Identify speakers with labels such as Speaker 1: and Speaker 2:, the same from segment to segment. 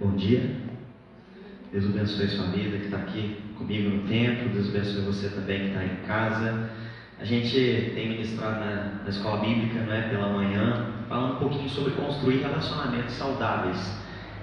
Speaker 1: Bom dia. Deus abençoe sua vida que está aqui comigo no templo. Deus abençoe você também que está em casa. A gente tem ministrado na, na escola bíblica, não é, pela manhã, falando um pouquinho sobre construir relacionamentos saudáveis.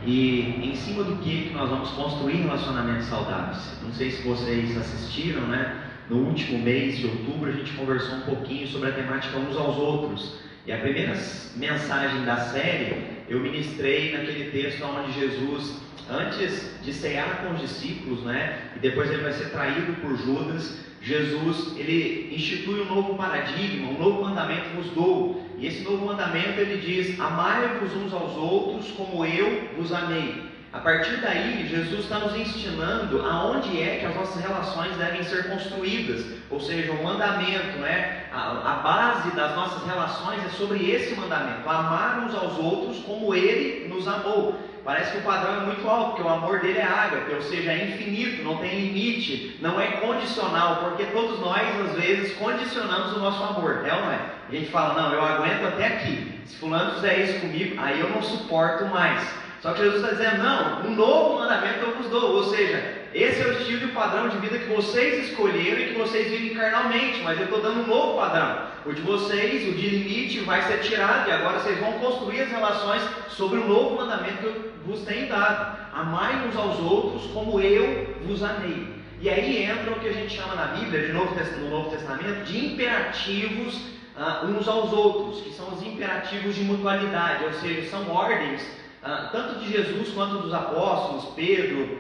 Speaker 1: E em cima do que, nós vamos construir relacionamentos saudáveis? Não sei se vocês assistiram, né? No último mês de outubro a gente conversou um pouquinho sobre a temática uns aos outros. E a primeira mensagem da série eu ministrei naquele texto onde Jesus, antes de cear com os discípulos, né, e depois ele vai ser traído por Judas, Jesus ele institui um novo paradigma, um novo mandamento vos dou. E esse novo mandamento ele diz: Amai-vos uns aos outros como eu vos amei. A partir daí, Jesus está nos ensinando aonde é que as nossas relações devem ser construídas, ou seja, o mandamento, né? A, a, base das nossas relações é sobre esse mandamento: amar uns aos outros como Ele nos amou. Parece que o padrão é muito alto, porque o amor dele é ágape, ou seja, é infinito, não tem limite, não é condicional, porque todos nós, às vezes, condicionamos o nosso amor, é ou não é? A gente fala, não, eu aguento até aqui, se fulano fizer isso comigo, aí eu não suporto mais. Só que Jesus está dizendo, não, um novo mandamento eu vos dou, ou seja, esse é o estilo e o padrão de vida que vocês escolheram e que vocês vivem carnalmente, mas eu estou dando um novo padrão. O de vocês, o de limite, vai ser tirado e agora vocês vão construir as relações sobre o novo mandamento que eu vos tenho dado. Amai uns aos outros como eu vos amei. E aí entra o que a gente chama na Bíblia, de Novo, no Novo Testamento, de imperativos uh, uns aos outros, que são os imperativos de mutualidade, ou seja, são ordens uh, tanto de Jesus quanto dos apóstolos, Pedro,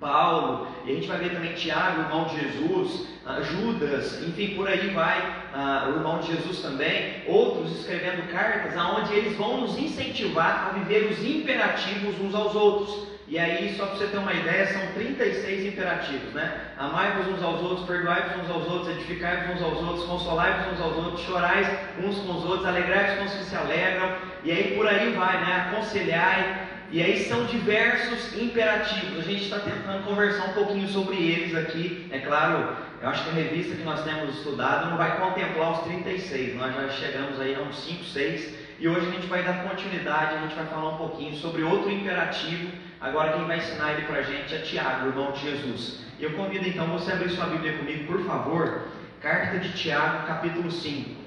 Speaker 1: Paulo, e a gente vai ver também Tiago, irmão de Jesus, uh, Judas, enfim, por aí vai, uh, o irmão de Jesus também, outros escrevendo cartas, aonde eles vão nos incentivar a viver os imperativos uns aos outros. E aí, só para você ter uma ideia, são 36 imperativos, né? Amai-vos uns aos outros, perdoai-vos uns aos outros, edificai-vos uns aos outros, consolai-vos uns aos outros, chorais uns com os outros, alegrai-vos com os que se alegram, e aí por aí vai, né? Aconselhai, e aí são diversos imperativos. A gente está tentando conversar um pouquinho sobre eles aqui. É claro, eu acho que a revista que nós temos estudado não vai contemplar os 36. Nós já chegamos aí a uns 5, 6. E hoje a gente vai dar continuidade, a gente vai falar um pouquinho sobre outro imperativo. Agora quem vai ensinar ele para a gente é Tiago, irmão de Jesus. E eu convido então você a abrir sua Bíblia comigo, por favor. Carta de Tiago, capítulo 5.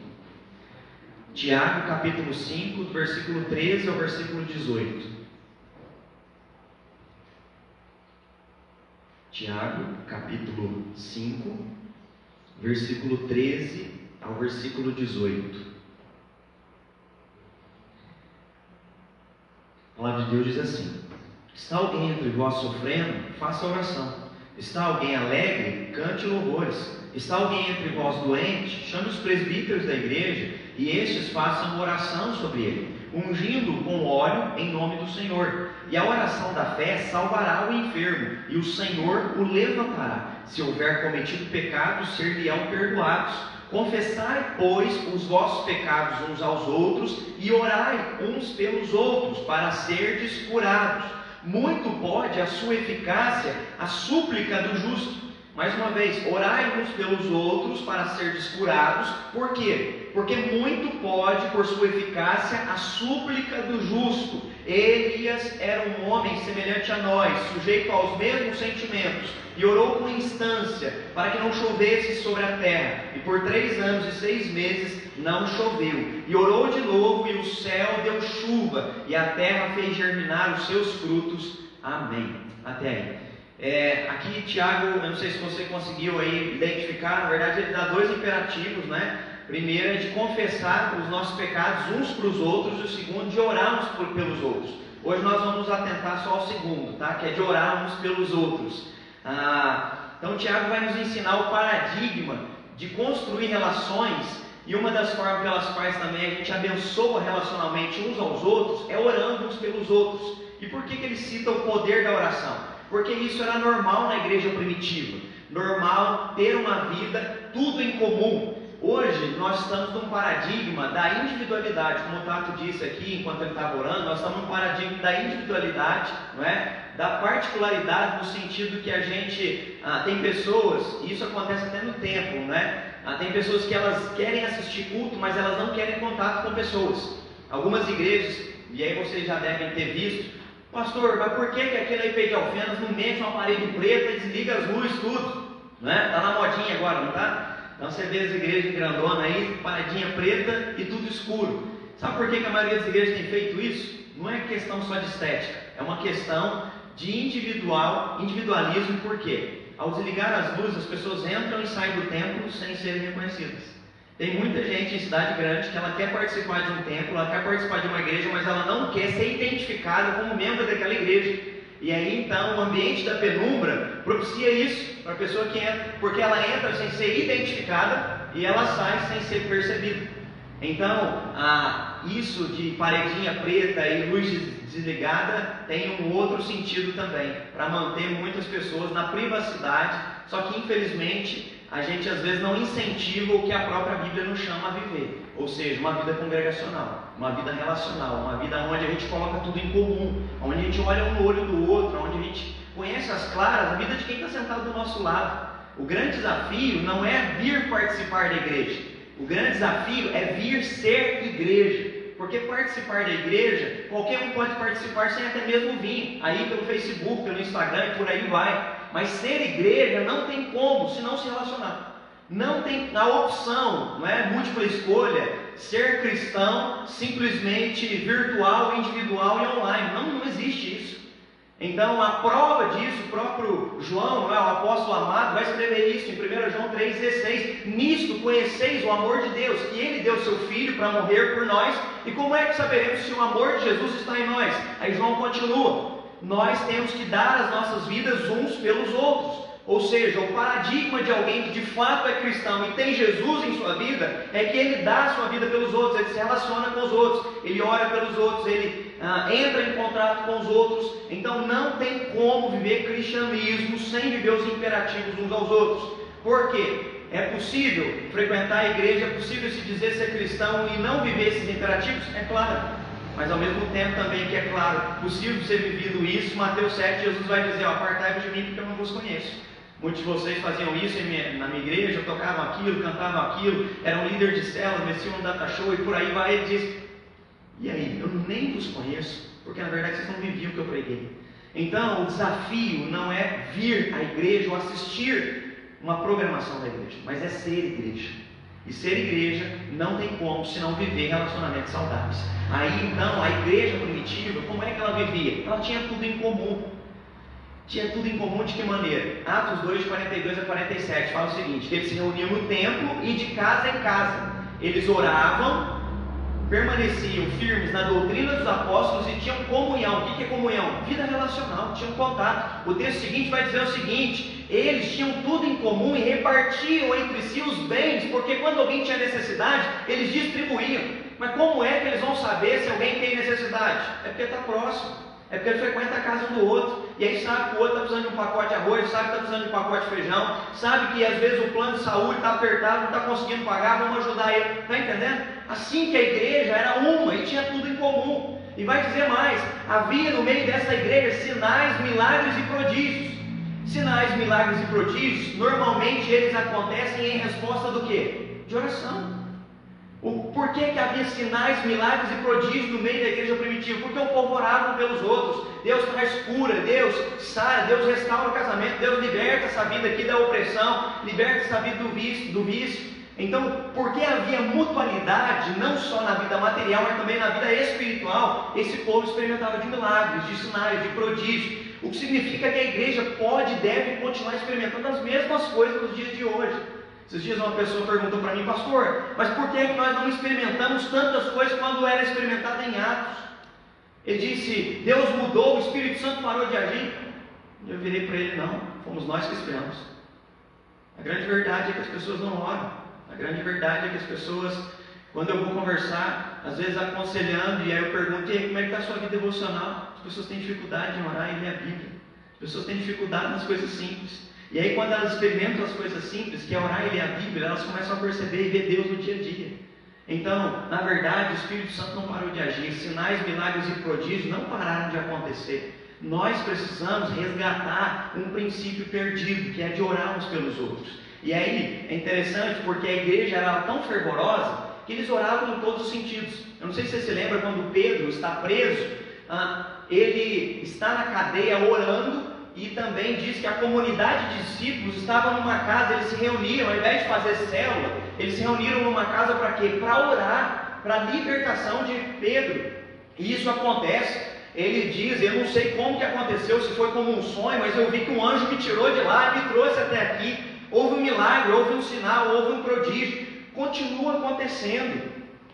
Speaker 1: Tiago, capítulo 5, versículo 13 ao versículo 18. Tiago, capítulo 5, versículo 13 ao versículo 18. A palavra de Deus diz assim: Está alguém entre vós sofrendo? Faça oração. Está alguém alegre? Cante louvores. Está alguém entre vós doente? Chame os presbíteros da igreja e estes façam oração sobre ele, ungindo com óleo em nome do Senhor. E a oração da fé salvará o enfermo, e o Senhor o levantará. Se houver cometido pecados, ser-lhe-ão perdoados. Confessai, pois, os vossos pecados uns aos outros e orai uns pelos outros, para serdes curados. Muito pode a sua eficácia, a súplica do justo. Mais uma vez, orai uns pelos outros para serdes curados. Por quê? Porque muito pode, por sua eficácia, a súplica do justo. Elias era um homem semelhante a nós, sujeito aos mesmos sentimentos, e orou com instância para que não chovesse sobre a terra. E por três anos e seis meses não choveu. E orou de novo, e o céu deu chuva, e a terra fez germinar os seus frutos. Amém. Até aí. É, aqui Tiago, eu não sei se você conseguiu aí identificar, na verdade ele dá dois imperativos, né? Primeiro é de confessar os nossos pecados uns para os outros, e o segundo de orar por, pelos outros. Hoje nós vamos atentar só ao segundo, tá? Que é de orar uns pelos outros. Ah, então Tiago vai nos ensinar o paradigma de construir relações e uma das formas pelas quais também a gente abençoa relacionalmente uns aos outros é orando uns pelos outros. E por que, que ele cita o poder da oração? porque isso era normal na igreja primitiva. Normal ter uma vida tudo em comum. Hoje nós estamos num paradigma da individualidade, como o Tato disse aqui enquanto ele estava orando, nós estamos num paradigma da individualidade, não é? da particularidade no sentido que a gente ah, tem pessoas, e isso acontece até no tempo, né? Ah, tem pessoas que elas querem assistir culto, mas elas não querem contato com pessoas. Algumas igrejas, e aí vocês já devem ter visto, Pastor, mas por que, que aquele IP de Alfenas não mete uma parede preta e desliga as luzes, tudo? Não é? Tá na modinha agora, não tá? Então você vê as igrejas grandonas aí, paredinha preta e tudo escuro. Sabe por que, que a maioria das igrejas tem feito isso? Não é questão só de estética, é uma questão de individual, individualismo, por quê? Ao desligar as luzes, as pessoas entram e saem do templo sem serem reconhecidas. Tem muita gente em cidade grande que ela quer participar de um templo, ela quer participar de uma igreja, mas ela não quer ser identificada como membro daquela igreja. E aí então o ambiente da penumbra propicia isso para a pessoa que entra, porque ela entra sem ser identificada e ela sai sem ser percebida. Então, isso de paredinha preta e luz desligada tem um outro sentido também, para manter muitas pessoas na privacidade, só que infelizmente a gente às vezes não incentiva o que a própria Bíblia nos chama a viver, ou seja, uma vida congregacional, uma vida relacional, uma vida onde a gente coloca tudo em comum, onde a gente olha um no olho do outro, onde a gente conhece as claras a vida de quem está sentado do nosso lado. O grande desafio não é vir participar da igreja, o grande desafio é vir ser igreja. Porque participar da igreja, qualquer um pode participar sem até mesmo vir. Aí pelo Facebook, pelo Instagram e por aí vai. Mas ser igreja não tem como se não se relacionar. Não tem a opção, não é múltipla escolha, ser cristão simplesmente virtual, individual e online. Não, não existe isso. Então, a prova disso, o próprio João, é, o apóstolo amado, vai escrever isso em 1 João 3,16: Nisto conheceis o amor de Deus, que Ele deu seu Filho para morrer por nós. E como é que saberemos se o amor de Jesus está em nós? Aí João continua: nós temos que dar as nossas vidas uns pelos outros. Ou seja, o paradigma de alguém que de fato é cristão e tem Jesus em sua vida é que ele dá a sua vida pelos outros, ele se relaciona com os outros, ele ora pelos outros, ele ah, entra em contato com os outros. Então não tem como viver cristianismo sem viver os imperativos uns aos outros. Por quê? É possível frequentar a igreja, é possível se dizer ser cristão e não viver esses imperativos? É claro mas ao mesmo tempo também que é claro, possível ser vivido isso, Mateus 7, Jesus vai dizer, apartai-vos de mim porque eu não vos conheço. Muitos de vocês faziam isso na minha igreja, tocavam aquilo, cantavam aquilo, eram líder de célula, metiam um data show e por aí vai. Ele diz: E aí, eu nem vos conheço, porque na verdade vocês não viviam o que eu preguei. Então, o desafio não é vir à igreja ou assistir uma programação da igreja, mas é ser igreja. E ser igreja não tem como se não viver relacionamentos saudáveis. Aí então, a igreja primitiva, como é que ela vivia? Ela tinha tudo em comum. Tinha tudo em comum de que maneira? Atos 2, de 42 a 47 fala o seguinte: que eles se reuniam no templo e de casa em casa. Eles oravam permaneciam firmes na doutrina dos apóstolos e tinham comunhão. O que é comunhão? Vida relacional, tinham contato. O texto seguinte vai dizer o seguinte: eles tinham tudo em comum e repartiam entre si os bens, porque quando alguém tinha necessidade, eles distribuíam. Mas como é que eles vão saber se alguém tem necessidade? É porque está próximo. É porque ele frequenta a casa um do outro, e aí sabe que o outro está precisando de um pacote de arroz, sabe que está precisando de um pacote de feijão, sabe que às vezes o plano de saúde está apertado, não está conseguindo pagar, vamos ajudar ele. Está entendendo? Assim que a igreja era uma e tinha tudo em comum. E vai dizer mais: havia no meio dessa igreja sinais, milagres e prodígios. Sinais, milagres e prodígios, normalmente eles acontecem em resposta do que? De oração. O porquê que havia sinais, milagres e prodígios no meio da igreja primitiva? Porque o povo orava pelos outros. Deus traz cura, Deus sara, Deus restaura o casamento, Deus liberta essa vida aqui da opressão, liberta essa vida do vício. Do vício. Então, porque havia mutualidade, não só na vida material, mas também na vida espiritual, esse povo experimentava de milagres, de sinais, de prodígios. O que significa que a igreja pode e deve continuar experimentando as mesmas coisas nos dias de hoje. Esses dias uma pessoa perguntou para mim, pastor, mas por que, é que nós não experimentamos tantas coisas quando era experimentado em Atos? Ele disse, Deus mudou, o Espírito Santo parou de agir. Eu virei para ele, não, fomos nós que esperamos. A grande verdade é que as pessoas não oram. A grande verdade é que as pessoas, quando eu vou conversar, às vezes aconselhando, e aí eu pergunto, e aí, como é que está a sua vida devocional? As pessoas têm dificuldade em orar e ler a Bíblia. As pessoas têm dificuldade nas coisas simples. E aí, quando elas experimentam as coisas simples, que é orar e ler a Bíblia, elas começam a perceber e ver Deus no dia a dia. Então, na verdade, o Espírito Santo não parou de agir, sinais, milagres e prodígios não pararam de acontecer. Nós precisamos resgatar um princípio perdido, que é de orar uns pelos outros. E aí, é interessante porque a igreja era tão fervorosa que eles oravam em todos os sentidos. Eu não sei se você se lembra quando Pedro está preso ah, ele está na cadeia orando e também diz que a comunidade de discípulos estava numa casa, eles se reuniram, ao invés de fazer célula, eles se reuniram numa casa para quê? Para orar, para a libertação de Pedro. E isso acontece. Ele diz, eu não sei como que aconteceu, se foi como um sonho, mas eu vi que um anjo me tirou de lá e me trouxe até aqui. Houve um milagre, houve um sinal, houve um prodígio. Continua acontecendo.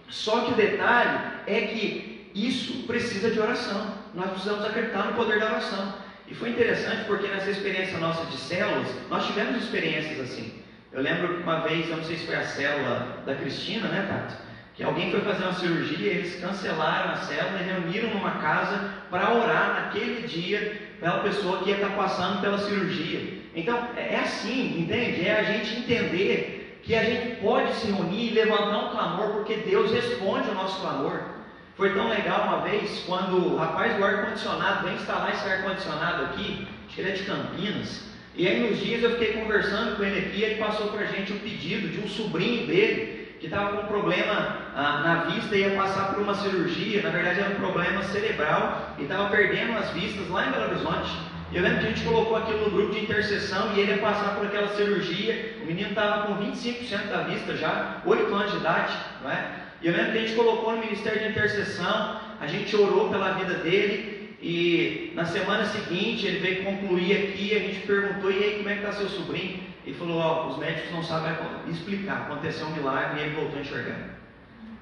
Speaker 1: Só que o detalhe é que isso precisa de oração. Nós precisamos acreditar no poder da oração. E foi interessante porque nessa experiência nossa de células, nós tivemos experiências assim. Eu lembro que uma vez, eu não sei se foi a célula da Cristina, né, Tati? Que alguém foi fazer uma cirurgia, eles cancelaram a célula e reuniram numa casa para orar naquele dia pela pessoa que ia estar passando pela cirurgia. Então, é, é assim, entende? É a gente entender que a gente pode se reunir e levantar um clamor, porque Deus responde ao nosso clamor. Foi tão legal uma vez quando o rapaz do ar-condicionado vem instalar esse ar-condicionado aqui, acho que ele é de Campinas, e aí nos dias eu fiquei conversando com ele aqui e ele passou para a gente o um pedido de um sobrinho dele que estava com um problema ah, na vista e ia passar por uma cirurgia, na verdade era um problema cerebral e estava perdendo as vistas lá em Belo Horizonte. Eu lembro que a gente colocou aquilo no grupo de intercessão e ele ia passar por aquela cirurgia. O menino estava com 25% da vista já, 8 anos de idade, não é? E eu lembro que a gente colocou no Ministério de Intercessão, a gente orou pela vida dele, e na semana seguinte ele veio concluir aqui, a gente perguntou, e aí como é que está seu sobrinho? Ele falou, ó, os médicos não sabem explicar, aconteceu um milagre e ele voltou a enxergar.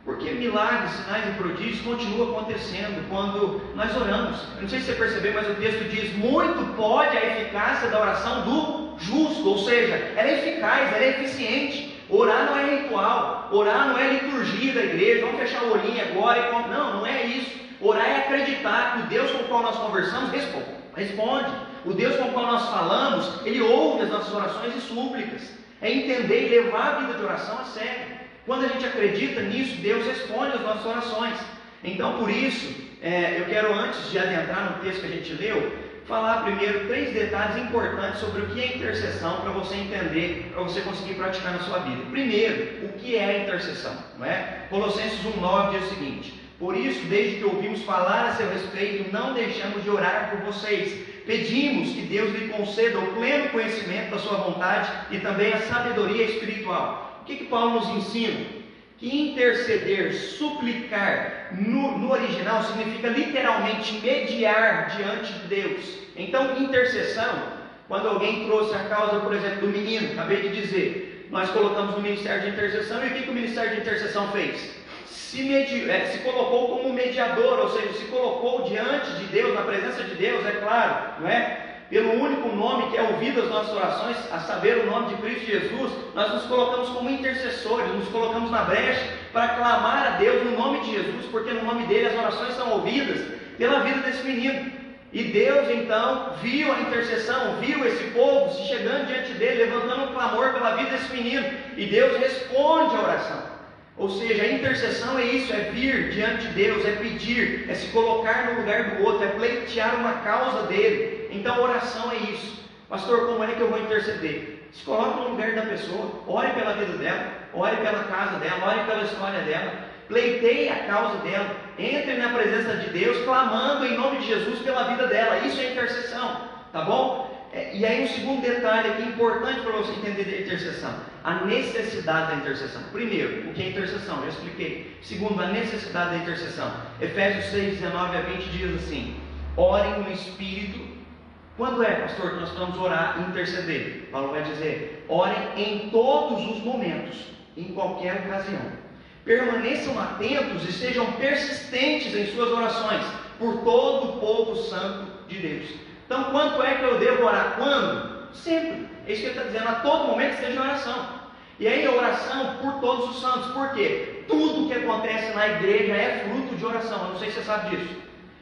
Speaker 1: Porque milagres, sinais e prodígios continuam acontecendo quando nós oramos. Eu não sei se você percebeu, mas o texto diz: muito pode a eficácia da oração do justo, ou seja, ela é eficaz, ela é eficiente. Orar não é ritual, orar não é liturgia da igreja, vamos fechar o olhinho agora e não, não é isso. Orar é acreditar que o Deus com o qual nós conversamos responde. responde. O Deus com o qual nós falamos, Ele ouve as nossas orações e súplicas. É entender e levar a vida de oração a sério. Quando a gente acredita nisso, Deus responde às nossas orações. Então, por isso, é, eu quero, antes de adentrar no texto que a gente leu, falar primeiro três detalhes importantes sobre o que é intercessão para você entender, para você conseguir praticar na sua vida. Primeiro, o que é intercessão? Não é? Colossenses 1,9 diz o seguinte: Por isso, desde que ouvimos falar a seu respeito, não deixamos de orar por vocês. Pedimos que Deus lhe conceda o pleno conhecimento da sua vontade e também a sabedoria espiritual. O que, que Paulo nos ensina? Interceder, suplicar, no, no, original significa literalmente mediar diante de Deus. Então, intercessão, quando alguém trouxe a causa, por exemplo, do menino, acabei de dizer, nós colocamos no Ministério de Intercessão, e o que, que o Ministério de Intercessão fez? Se, medi, é, se colocou como mediador, ou seja, se colocou diante de Deus, na presença de Deus, é claro, não é? Pelo único nome que é ouvido as nossas orações, a saber, o nome de Cristo Jesus, nós nos colocamos como intercessores, nos colocamos na brecha para clamar a Deus no nome de Jesus, porque no nome dele as orações são ouvidas pela vida desse menino. E Deus então viu a intercessão, viu esse povo se chegando diante dele, levantando um clamor pela vida desse menino, e Deus responde a oração. Ou seja, a intercessão é isso, é vir diante de Deus, é pedir, é se colocar no lugar do outro, é pleitear uma causa dele. Então, oração é isso. Pastor, como é que eu vou interceder? Se coloque no lugar da pessoa, ore pela vida dela, ore pela casa dela, ore pela história dela, pleiteie a causa dela, entre na presença de Deus, clamando em nome de Jesus pela vida dela. Isso é intercessão, tá bom? É, e aí um segundo detalhe aqui importante para você entender a intercessão, a necessidade da intercessão. Primeiro, o que é intercessão? Já expliquei. Segundo, a necessidade da intercessão. Efésios 6, 19 a 20 diz assim: Orem no Espírito quando é, pastor, que nós vamos orar e interceder? Paulo vai dizer: orem em todos os momentos, em qualquer ocasião. Permaneçam atentos e sejam persistentes em suas orações por todo o povo santo de Deus. Então, quanto é que eu devo orar? Quando? Sempre. É isso que ele está dizendo, a todo momento esteja em oração. E aí, oração por todos os santos. Por quê? Tudo que acontece na igreja é fruto de oração. Eu não sei se você sabe disso.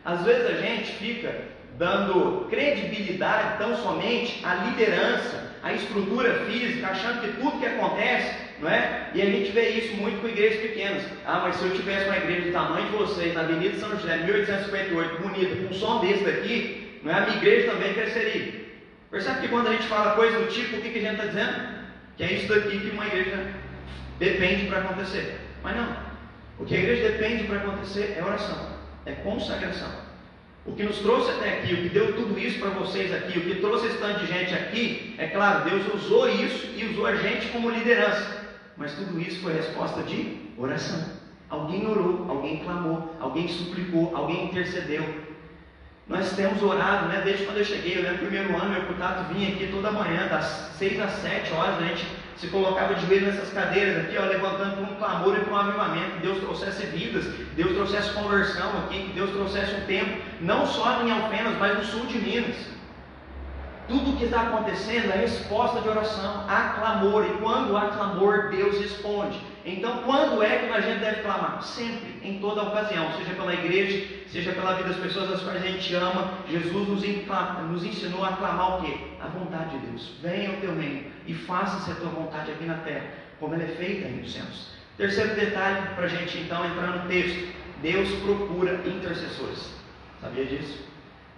Speaker 1: Às vezes a gente fica dando credibilidade tão somente à liderança, à estrutura física, achando que tudo que acontece, não é? E a gente vê isso muito com igrejas pequenas. Ah, mas se eu tivesse uma igreja do tamanho de vocês, na Avenida São José, 1858, bonita, com um som desse daqui, não é? a minha igreja também cresceria. Percebe que quando a gente fala coisa do tipo, o que, que a gente está dizendo? Que é isso daqui que uma igreja depende para acontecer. Mas não. O que a igreja depende para acontecer é oração, é consagração.
Speaker 2: O que nos trouxe até aqui, o que deu tudo isso para vocês aqui, o que trouxe esse tanto de gente aqui, é claro, Deus usou isso e usou a gente como liderança. Mas tudo isso foi resposta de oração. Alguém orou, alguém clamou, alguém suplicou, alguém intercedeu. Nós temos orado, né? Desde quando eu cheguei, eu lembro primeiro ano, meu contato vinha aqui toda manhã, das 6 às 7 horas, a gente se colocava de joelho nessas cadeiras aqui, ó, levantando um clamor e para um avivamento, que Deus trouxesse vidas, Deus trouxesse conversão aqui, que Deus trouxesse um tempo, não só em Alfenas, mas no sul de Minas. Tudo o que está acontecendo é resposta de oração, há clamor, e quando há clamor, Deus responde. Então, quando é que a gente deve clamar? Sempre, em toda ocasião, seja pela igreja, seja pela vida das pessoas às quais a gente ama. Jesus nos, nos ensinou a clamar o quê? A vontade de Deus. Venha o teu reino e faça-se a tua vontade aqui na terra, como ela é feita nos céus. Terceiro detalhe para a gente então entrar no texto: Deus procura intercessores. Sabia disso?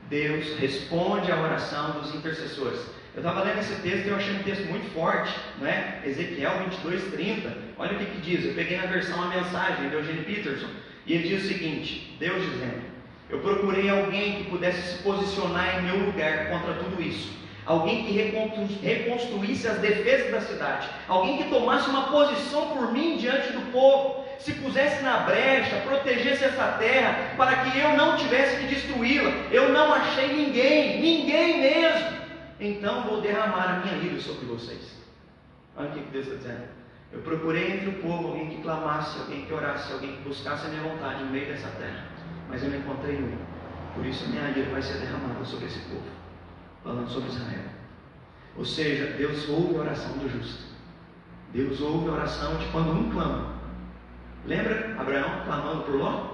Speaker 2: Deus responde à oração dos intercessores. Eu estava lendo esse texto e eu achei um texto muito forte, não é? Ezequiel 22, 30. Olha o que, que diz. Eu peguei na versão a mensagem de Eugênio Peterson e ele diz o seguinte: Deus dizendo, eu procurei alguém que pudesse se posicionar em meu lugar contra tudo isso. Alguém que reconstruísse as defesas da cidade. Alguém que tomasse uma posição por mim diante do povo se pusesse na brecha, protegesse essa terra, para que eu não tivesse que destruí-la. Eu não achei ninguém, ninguém mesmo. Então vou derramar a minha ira sobre vocês. Olha o que Deus está dizendo. Eu procurei entre o povo alguém que clamasse, alguém que orasse, alguém que buscasse a minha vontade no meio dessa terra. Mas eu não encontrei um. Por isso a minha ira vai ser derramada sobre esse povo. Falando sobre Israel. Ou seja, Deus ouve a oração do justo. Deus ouve a oração de quando um clama. Lembra Abraão clamando por Ló?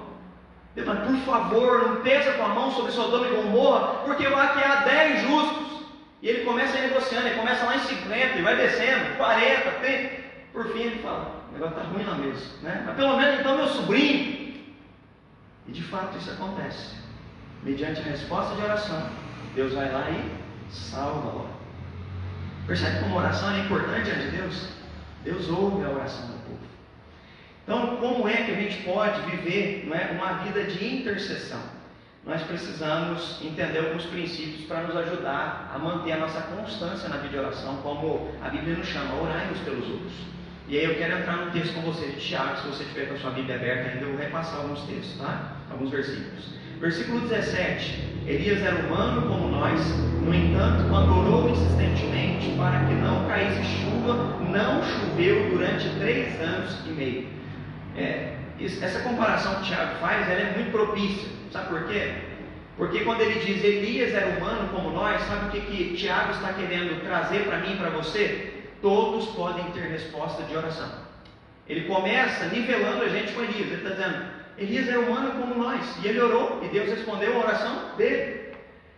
Speaker 2: Mas por favor, não pesa com a mão sobre Sodoma e Gomorra, porque lá que há dez justos. E ele começa negociando, ele começa lá em 50 e vai descendo, 40, 30. Por fim ele fala, o negócio está ruim lá mesmo. Né? Mas pelo menos então meu sobrinho. E de fato isso acontece. Mediante a resposta de oração, Deus vai lá e salva Ló. Percebe como oração é importante diante de Deus? Deus ouve a oração do povo. Então, como é que a gente pode viver não é, uma vida de intercessão? Nós precisamos entender alguns princípios para nos ajudar a manter a nossa constância na vida de oração, como a Bíblia nos chama, orai uns pelos outros. E aí eu quero entrar no texto com você de Tiago, se você tiver com a sua Bíblia aberta ainda, eu vou repassar alguns textos, tá? Alguns versículos. Versículo 17. Elias era humano como nós, no entanto, quando orou insistentemente para que não caísse chuva, não choveu durante três anos e meio. É, essa comparação que Tiago faz ela é muito propícia. Sabe por quê? Porque quando ele diz Elias era humano como nós, sabe o que, que Tiago está querendo trazer para mim e para você? Todos podem ter resposta de oração. Ele começa nivelando a gente com Elias. Ele está dizendo, Elias era humano como nós. E ele orou e Deus respondeu a oração dele.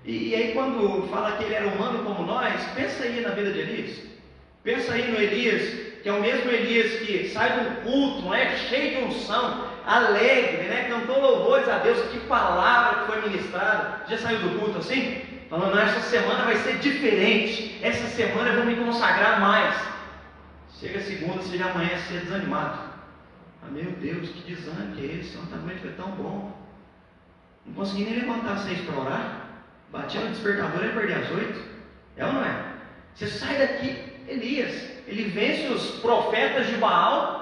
Speaker 2: E, e aí quando fala que ele era humano como nós, pensa aí na vida de Elias. Pensa aí no Elias que é o mesmo Elias que sai do culto, não é? Cheio de unção, alegre, né? Cantou louvores a Deus, que palavra que foi ministrada. Já saiu do culto assim? Falando, não, essa semana vai ser diferente. Essa semana eu vou me consagrar mais. Chega segunda, você já amanhece desanimado. Ah, meu Deus, que desânimo que é esse? Noite foi tão bom. Não consegui nem levantar às seis para orar. Batia no despertador e perdi às oito. É ou não é? Você sai daqui, Elias, ele vence os profetas de Baal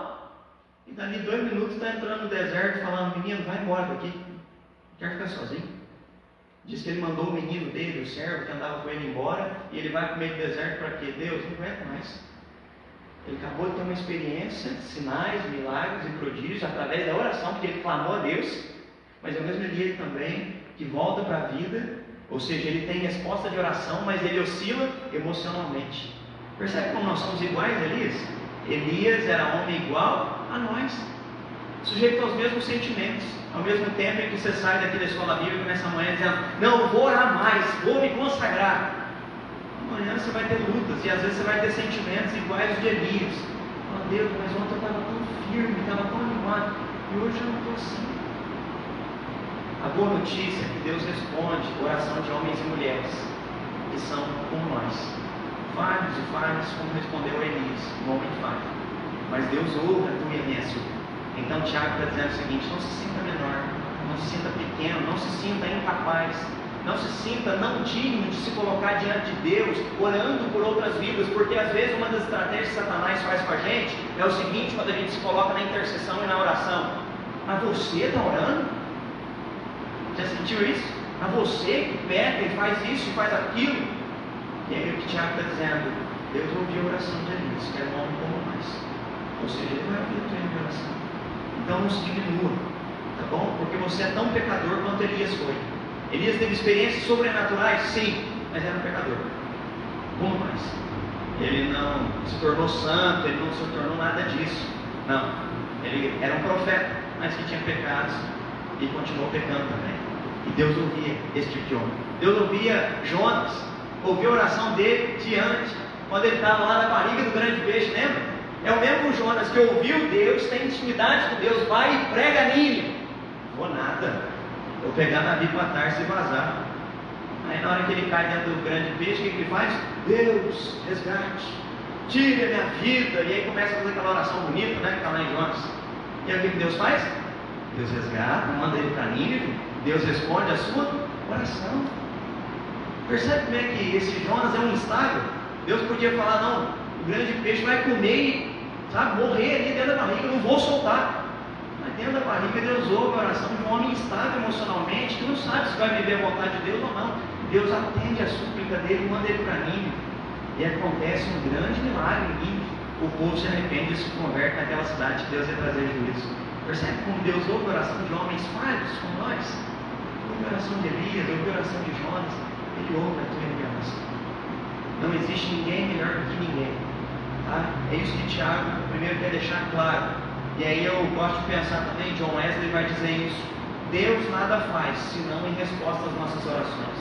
Speaker 2: dali dois minutos está entrando no deserto falando, menino, vai embora daqui. Quer ficar sozinho? Diz que ele mandou o menino dele, o servo que andava com ele embora, e ele vai para o meio do deserto para quê? Deus, não aguenta mais. Ele acabou de ter uma experiência de sinais, milagres e prodígios através da oração, porque ele clamou a Deus, mas é o mesmo dia também que volta para a vida, ou seja, ele tem resposta de oração, mas ele oscila emocionalmente. Percebe como nós somos iguais Elias? Elias era homem igual a nós, sujeito aos mesmos sentimentos. Ao mesmo tempo em que você sai daqui da escola bíblica nessa manhã dizendo, não, vou orar mais, vou me consagrar. Amanhã você vai ter lutas e às vezes você vai ter sentimentos iguais de Elias. Oh Deus, mas ontem eu estava tão firme, estava tão animado, e hoje eu não estou assim. A boa notícia é que Deus responde a oração de homens e mulheres que são como nós falhos e falhos, como respondeu Elias, um homem falho. Mas Deus ouve a tua a minha súplica. Então Tiago está dizendo o seguinte: não se sinta menor, não se sinta pequeno, não se sinta incapaz, não se sinta não digno de se colocar diante de Deus, orando por outras vidas, porque às vezes uma das estratégias que Satanás faz com a gente é o seguinte, quando a gente se coloca na intercessão e na oração, mas você está orando? Já sentiu isso? A você que peca e faz isso e faz aquilo. E aí o que Tiago está dizendo, Deus ouviu a oração de Elias, que era um homem. Ou seja, ele vai ouvir a tua oração. Então não se diminua, tá bom? Porque você é tão pecador quanto Elias foi. Elias teve experiências sobrenaturais, sim, mas era um pecador. Como mais? Ele não se tornou santo, ele não se tornou nada disso. Não. Ele era um profeta, mas que tinha pecados e continuou pecando também. E Deus ouvia esse tipo de homem. Deus ouvia Jonas, ouvia a oração dele diante, quando ele estava lá na barriga do grande peixe, lembra? É o mesmo Jonas que ouviu Deus, tem intimidade com Deus, vai e prega Nínive. Vou nada. Vou pegar navio para Tarso e vazar. Aí na hora que ele cai dentro do grande peixe, o que, ele faz? Deus, resgate, tire a minha vida. E aí começa a fazer aquela oração bonita, né? Que está lá em Jonas. E aí o que, Deus faz? Deus resgata, manda ele para Nínive. Deus responde a sua oração. Percebe como é que esse Jonas é um estável? Deus podia falar, não, o grande peixe vai comer sabe, morrer ali dentro da barriga, eu não vou soltar. Mas dentro da barriga Deus ouve a oração de um homem instável emocionalmente, que não sabe se vai viver a vontade de Deus ou não. Deus atende a súplica dele, manda ele para Nínive. E acontece um grande milagre Nínive. O povo se arrepende e se converte naquela cidade que Deus ia trazer juízo. Percebe como Deus ouve a oração de homens falhos como nós? Ouve a oração de Elias, ouve a oração de Jonas, ele ouve a tua e oração. Não existe ninguém melhor do que ninguém. Tá? É isso que Tiago primeiro quer deixar claro. E aí eu gosto de pensar também, John Wesley vai dizer isso. Deus nada faz senão em resposta às nossas orações.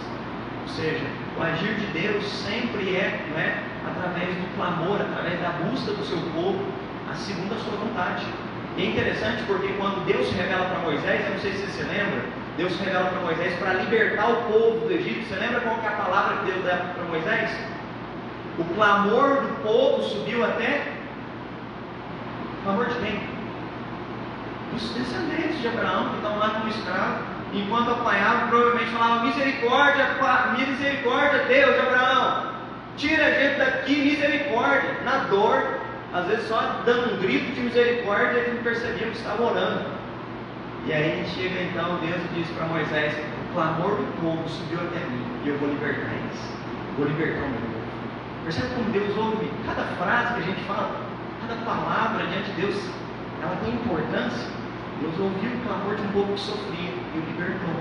Speaker 2: Ou seja, o agir de Deus sempre é, não é através do clamor, através da busca do seu povo, a segundo a sua vontade. E é interessante porque quando Deus se revela para Moisés, eu não sei se você lembra, Deus se revela para Moisés para libertar o povo do Egito. Você lembra qual é a palavra que Deus dá para Moisés? O clamor do povo subiu até. O clamor de quem? Dos descendentes de Abraão, que estão lá como escravos. Enquanto apanhavam, provavelmente falavam: Misericórdia, misericórdia, Deus de Abraão. Tira a gente daqui, misericórdia. Na dor, às vezes só dando um grito de misericórdia, eles não percebiam que estavam orando. E aí chega então Deus diz para Moisés: O clamor do povo subiu até mim e eu vou libertar eles. Vou libertar o povo. Percebe como Deus ouve cada frase que a gente fala, cada palavra diante de Deus, ela tem importância. Deus ouviu o clamor de um povo que sofria e o libertou.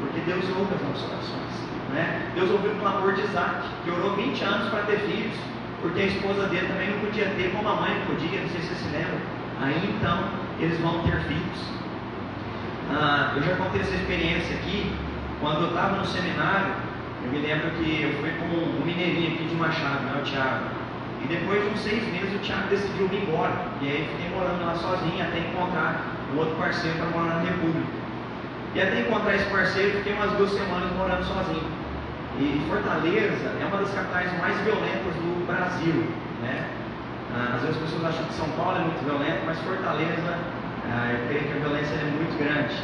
Speaker 2: Porque Deus ouve as nossas orações. Né? Deus ouviu o clamor de Isaac, que orou 20 anos para ter filhos, porque a esposa dele também não podia ter, como a mãe podia, não sei se você se lembra. Aí então eles vão ter filhos. Ah, eu já contei essa experiência aqui, quando eu estava no seminário, eu me lembro que eu fui com um mineirinho aqui de Machado, né, o Thiago. E depois de uns seis meses o Thiago decidiu vir embora. E aí fiquei morando lá sozinho até encontrar um outro parceiro para morar na República. E até encontrar esse parceiro, fiquei umas duas semanas morando sozinho. E Fortaleza é uma das capitais mais violentas do Brasil. Né? Ah, às vezes as pessoas acham que São Paulo é muito violento, mas Fortaleza, ah, eu creio que a violência é muito grande.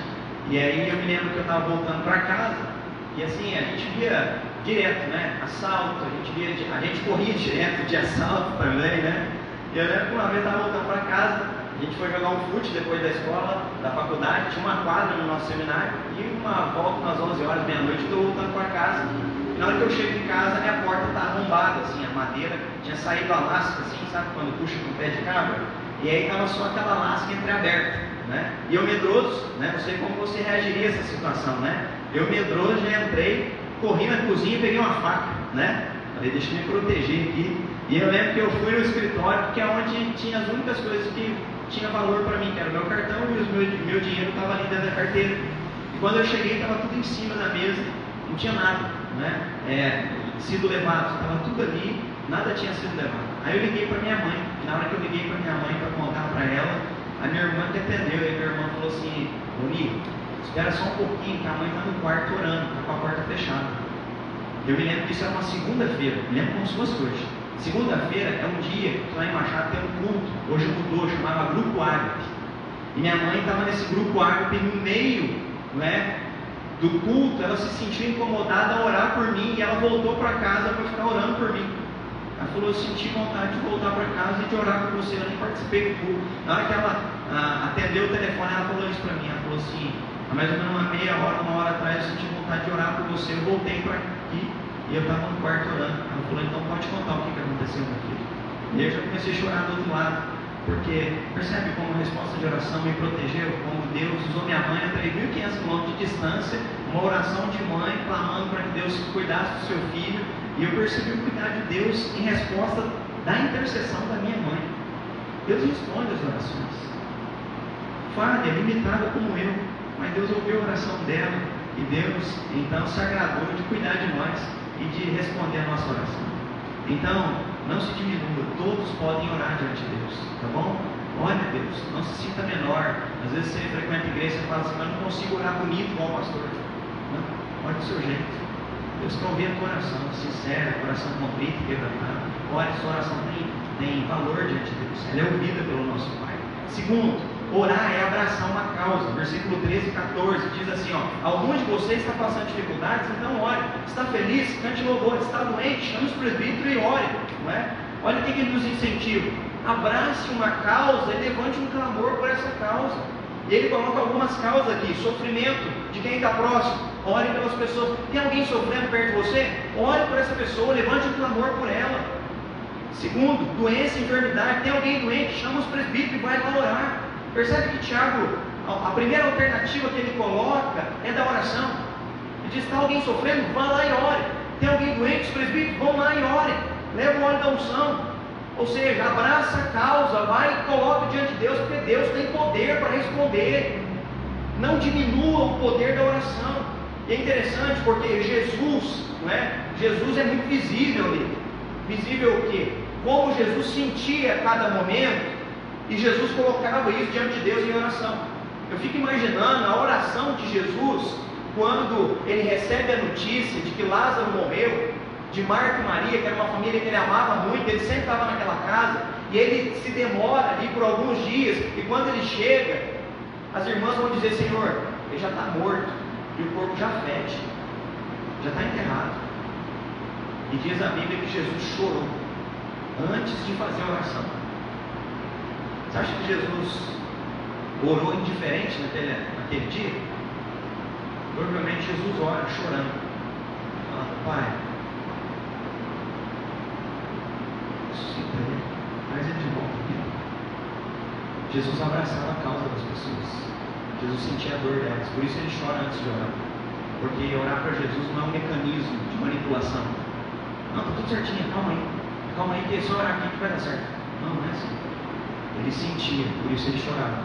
Speaker 2: E aí eu me lembro que eu estava voltando para casa e assim, a gente via direto, né? Assalto, a gente via, a gente corria direto de assalto também, né? E eu lembro que uma vez eu estava voltando para casa, a gente foi jogar um fute depois da escola, da faculdade, tinha uma quadra no nosso seminário, e uma volta umas 11 horas, meia-noite, estou voltando para casa. E na hora que eu chego em casa, minha porta está arrombada, assim, a madeira tinha saído a lasca, assim, sabe, quando puxa com o pé de cabra? E aí estava só aquela lasca entreaberta, né? E eu medroso, né? Não sei como você reagiria a essa situação, né? Eu medroso já entrei, corri na cozinha e peguei uma faca, né? Falei, deixa eu me proteger aqui. E eu lembro que eu fui no escritório, que é onde tinha as únicas coisas que tinha valor para mim, que era o meu cartão e o meu, meu dinheiro estava ali dentro da carteira. E quando eu cheguei, estava tudo em cima da mesa, não tinha nada, né? É, sido levado, estava tudo ali, nada tinha sido levado. Aí eu liguei para minha mãe, e na hora que eu liguei para minha mãe para contar para ela, a minha irmã entendeu, e a minha irmã falou assim, Oni, espera só um pouquinho, que a mãe está no quarto orando, está com a porta fechada. Eu me lembro que isso era uma segunda-feira, me lembro como se fosse hoje. Segunda-feira é um dia que lá em Machado tem um culto, hoje mudou, chamava Grupo Ágape. E minha mãe estava nesse Grupo Ágape no meio não é, do culto, ela se sentiu incomodada a orar por mim e ela voltou para casa para ficar orando por mim. Ela falou, eu senti vontade de voltar para casa e de orar por você, eu nem participei do culto. Na hora que ela ah, atendeu o telefone, ela falou isso para mim, ela falou assim, mais ou menos uma meia hora, uma hora atrás, eu senti vontade de orar por você, eu voltei para aqui e eu estava no quarto orando. Ela falou, então pode contar o que, que aconteceu aqui. E eu já comecei a chorar do outro lado. Porque percebe como a resposta de oração me protegeu, como Deus usou minha mãe a 3.500 km de distância, uma oração de mãe clamando para que Deus cuidasse do seu filho, e eu percebi o cuidado de Deus em resposta da intercessão da minha mãe. Deus responde as orações. Falha, limitada como eu, mas Deus ouviu a oração dela, e Deus então se agradou de cuidar de nós e de responder a nossa oração. Então, não se diminua, todos podem orar diante de Deus, tá bom? Ore a Deus, não se sinta menor. Às vezes você frequenta a igreja e fala assim, mas não consigo orar bonito igual o pastor. Não, ore do seu jeito. Deus quer ouvir a tua oração sincera, coração contrito e quebrantado. Ore, sua oração tem, tem valor diante de Deus. Ela é ouvida pelo nosso Pai. Segundo, Orar é abraçar uma causa. Versículo 13 e 14 diz assim: ó, Algum de vocês está passando dificuldades, então ore. Está feliz, cante louvor. Está doente, chame os presbíteros e ore. Não é? Olha o que ele nos incentiva. Abrace uma causa e levante um clamor por essa causa. E ele coloca algumas causas aqui: sofrimento de quem está próximo. Ore pelas pessoas. Tem alguém sofrendo perto de você? Ore por essa pessoa, levante um clamor por ela. Segundo, doença, enfermidade. Tem alguém doente? Chama os presbíteros e vai lá orar. Percebe que Tiago, a primeira alternativa que ele coloca é da oração. Ele diz: está alguém sofrendo? Vá lá e ore. Tem alguém doente? Os presbíteros vão lá e ore. Leva o óleo da unção. Ou seja, abraça a causa, vai e coloca diante de Deus, porque Deus tem poder para responder. Não diminua o poder da oração. E é interessante porque Jesus, não é? Jesus é muito visível ali. Visível o quê? Como Jesus sentia a cada momento e Jesus colocava isso diante de Deus em oração. Eu fico imaginando a oração de Jesus quando ele recebe a notícia de que Lázaro morreu, de Marta e Maria, que era uma família que ele amava muito, ele sempre estava naquela casa, e ele se demora ali por alguns dias, e quando ele chega, as irmãs vão dizer: Senhor, ele já está morto, e o corpo já fede, já está enterrado. E diz a Bíblia que Jesus chorou antes de fazer a oração. Você acha que Jesus orou indiferente naquele, naquele dia? Provavelmente Jesus ora chorando, falando, Pai, suscita ele, traz ele de volta aqui. Jesus abraçava a causa das pessoas. Jesus sentia a dor delas, por isso ele chora antes de orar. Porque orar para Jesus não é um mecanismo de manipulação. Não, está tudo certinho, calma aí. Calma aí, que é só orar aqui que vai dar certo. Não, não é assim. Ele sentia, por isso ele chorava.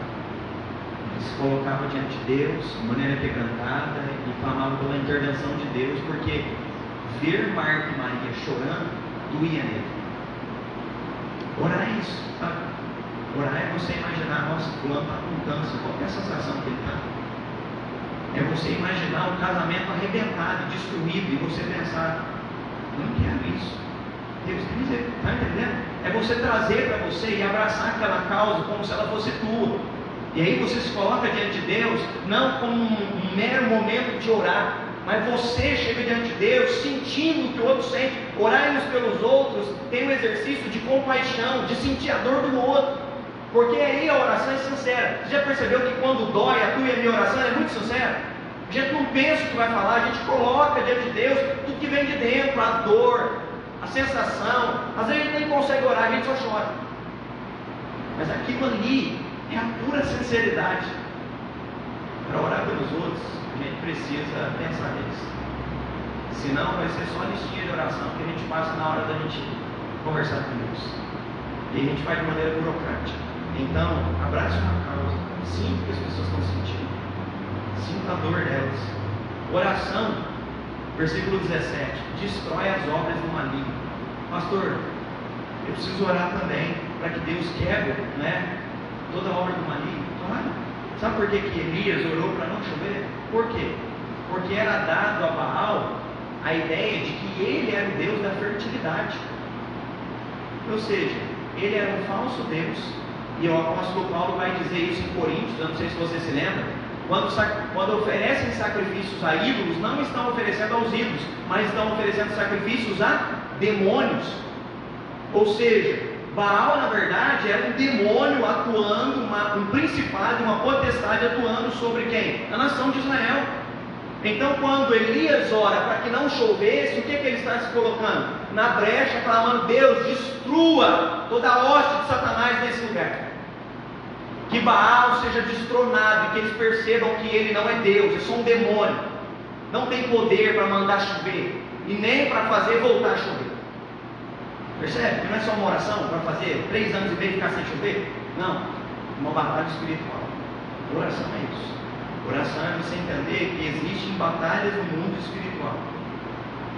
Speaker 2: Ele se colocava diante de Deus, de maneira quebrantada, e clamava pela intervenção de Deus, porque ver Marta e Maria chorando doía nele. Orar é isso, sabe? Orar é você imaginar, nossa, fulano está com câncer, qual é a sensação que ele está? É você imaginar o casamento arrebentado, destruído, e você pensar, não quero isso. Deus tem misericórdia, está entendendo? É você trazer para você e abraçar aquela causa como se ela fosse tua. E aí você se coloca diante de Deus, não como um mero momento de orar, mas você chega diante de Deus sentindo o que o outro sente. Orar uns pelos outros tem um exercício de compaixão, de sentir a dor do outro. Porque aí a oração é sincera. Você já percebeu que quando dói a tua e a minha oração é muito sincera? A gente não pensa o que vai falar, a gente coloca diante de Deus tudo que vem de dentro, a dor, sensação. Às vezes a gente nem consegue orar, a gente só chora. Mas aquilo ali é a pura sinceridade. Para orar pelos outros, a gente precisa pensar nisso. Senão vai ser só listinha de oração que a gente passa na hora da gente conversar com Deus. E a gente faz de maneira burocrática. Então, abrace uma causa. Sinta o que as pessoas estão sentindo. Sinta a dor delas. Oração Versículo 17: Destrói as obras do maligno. Pastor, eu preciso orar também para que Deus quebre né, toda a obra do maligno. Claro. Sabe por que, que Elias orou para não chover? Por quê? Porque era dado a Baal a ideia de que ele era o Deus da fertilidade. Ou seja, ele era um falso Deus. E o apóstolo Paulo vai dizer isso em Coríntios, eu não sei se você se lembra, quando, quando oferecem sacrifícios a ídolos, não estão oferecendo aos ídolos, mas estão oferecendo sacrifícios a demônios. Ou seja, Baal, na verdade, era um demônio atuando, uma, um principado, uma potestade atuando sobre quem? A nação de Israel. Então, quando Elias ora para que não chovesse, o que, que ele está se colocando? Na brecha, clamando: Deus, destrua toda a hoste de Satanás nesse lugar. Que Baal seja destronado e que eles percebam que ele não é Deus, é só um demônio. Não tem poder para mandar chover e nem para fazer voltar a chover. Percebe? Não é só uma oração para fazer três anos e meio ficar sem chover. Não. Uma batalha espiritual. Oração é isso. Oração é você entender que existem batalhas no mundo espiritual.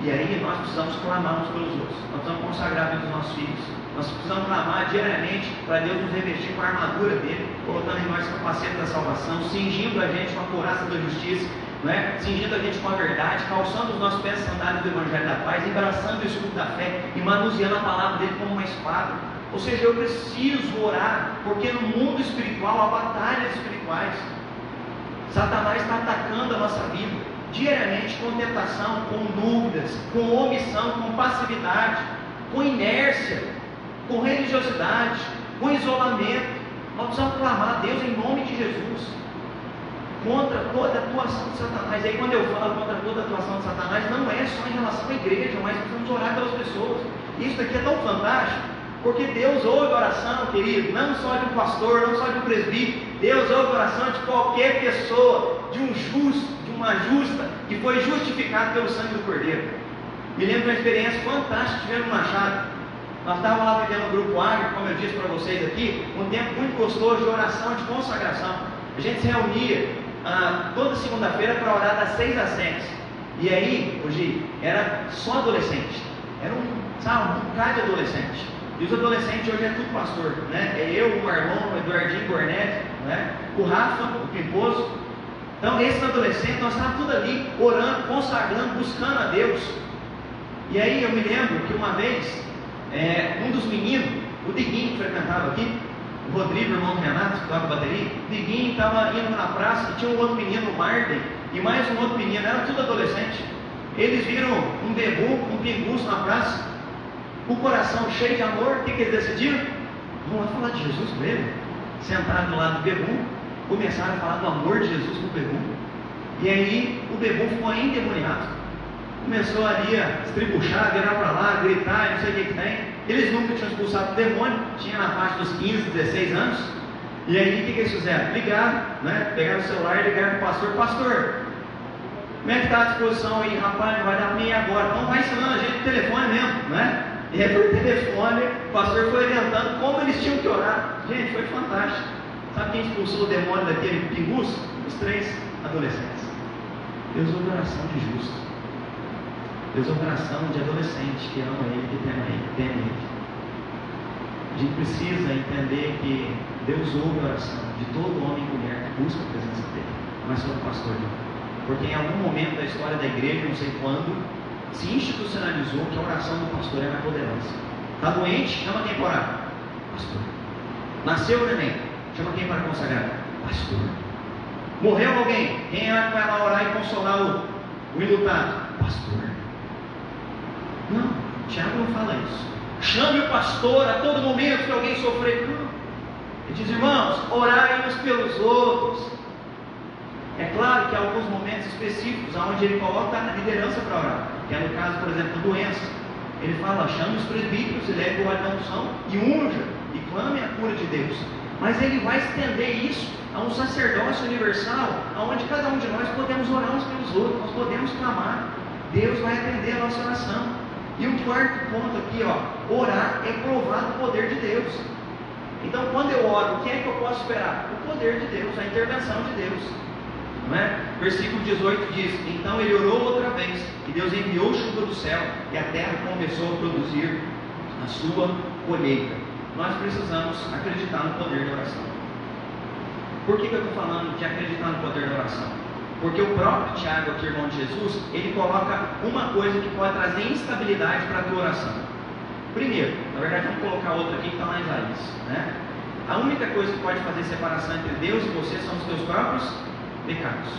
Speaker 2: E aí nós precisamos clamar uns pelos outros. Nós precisamos consagrar pelos nossos filhos. Nós precisamos clamar diariamente para Deus nos revestir com a armadura dele, colocando em nós o capacete da salvação, cingindo a gente com a couraça da justiça né? cingindo a gente com a verdade, calçando os nossos pés sandálios do Evangelho da Paz, embraçando o escudo da fé e manuseando a palavra dele como uma espada. Ou seja, eu preciso orar, porque no mundo espiritual há batalhas espirituais. Satanás está atacando a nossa vida diariamente com tentação, com dúvidas, com omissão, com passividade, com inércia, com religiosidade, com isolamento. Nós precisamos clamar a Deus em nome de Jesus contra toda a atuação de Satanás. E aí quando eu falo contra toda a atuação de Satanás, não é só em relação à igreja, mas precisamos orar pelas pessoas. Isso aqui é tão fantástico, porque Deus ouve oração, querido, não só de um pastor, não só de um presbítero, Deus ouve oração de qualquer pessoa, de um justo, de uma justa, que foi justificado pelo sangue do Cordeiro. Me lembro de uma experiência fantástica que tivemos no Machado. Nós estávamos lá vivendo no grupo Agro, como eu disse para vocês aqui, um tempo muito gostoso de oração, de consagração. A gente se reunia ah, toda segunda-feira para orar das seis às sete. E aí, hoje, era só adolescente. Era um, sabe, um bocado de adolescente. E os adolescentes hoje é tudo pastor, né? É eu, o Marlon, o Eduardinho Bornetti, né? O Rafa, o Pimposo. Então, esse adolescente, nós estávamos tudo ali, orando, consagrando, buscando a Deus. E aí eu me lembro que uma vez, é, um dos meninos, o Diguinho que frequentava aqui, o Rodrigo, irmão do Renato, que toca bateria, Diguinho estava indo na praça e tinha um outro menino, o Marden, e mais um outro menino, era tudo adolescente. Eles viram um bebu, um pinguço na praça, o coração cheio de amor, o que, que eles decidiram? Vamos lá falar de Jesus com ele. Sentaram do lado do bebu, começaram a falar do amor de Jesus com o bebu. E aí o bebu ficou endemoniado começou ali a estribuchar, virar para lá, gritar, não sei o que, que tem. Eles nunca tinham expulsado o demônio, tinha na faixa dos 15, 16 anos. E aí o que, que eles fizeram? Ligaram, né? pegaram o celular e ligaram para o pastor, pastor, como é que está a disposição aí? Rapaz, não vai dar mim agora. Então vai ensinando a gente no telefone mesmo, né? E aí por telefone, o pastor foi orientando como eles tinham que orar. Gente, foi fantástico. Sabe quem expulsou o demônio daquele pinguço? Os três adolescentes. Deus ouve oração de justo. Deus é um coração de adolescente que ama Ele, que teme Ele, teme Ele. A gente precisa entender que Deus ouve a oração de todo homem e mulher que busca a presença dEle, mas só do pastor não. Porque em algum momento da história da igreja, não sei quando, se institucionalizou que a oração do pastor era poderosa. Está doente? Chama quem para orar? Pastor. Nasceu o neném? Chama quem para consagrar? Pastor. Morreu alguém? Quem é que vai lá orar e consolar o, o ilutado? Pastor. Não, Tiago não fala isso. Chame o pastor a todo momento que alguém sofrer. Não. Ele diz, irmãos, orai uns pelos outros. É claro que há alguns momentos específicos onde ele coloca a liderança para orar, que é no caso, por exemplo, da doença. Ele fala, chame os presbíteros e leve o óleo da unção e unja e clame a cura de Deus. Mas ele vai estender isso a um sacerdócio universal, onde cada um de nós podemos orar uns pelos outros, nós podemos clamar. Deus vai atender a nossa oração. E o quarto ponto aqui, ó, orar é provar o poder de Deus. Então, quando eu oro, o que é que eu posso esperar? O poder de Deus, a intervenção de Deus. Não é? Versículo 18 diz: Então ele orou outra vez, e Deus enviou chuva do céu, e a terra começou a produzir a sua colheita. Nós precisamos acreditar no poder da oração. Por que, que eu estou falando de acreditar no poder da oração? Porque o próprio Tiago, aqui, irmão de Jesus, ele coloca uma coisa que pode trazer instabilidade para a tua oração. Primeiro, na verdade, vamos colocar outra aqui que está lá em Isaías. Né? A única coisa que pode fazer separação entre Deus e você são os teus próprios pecados.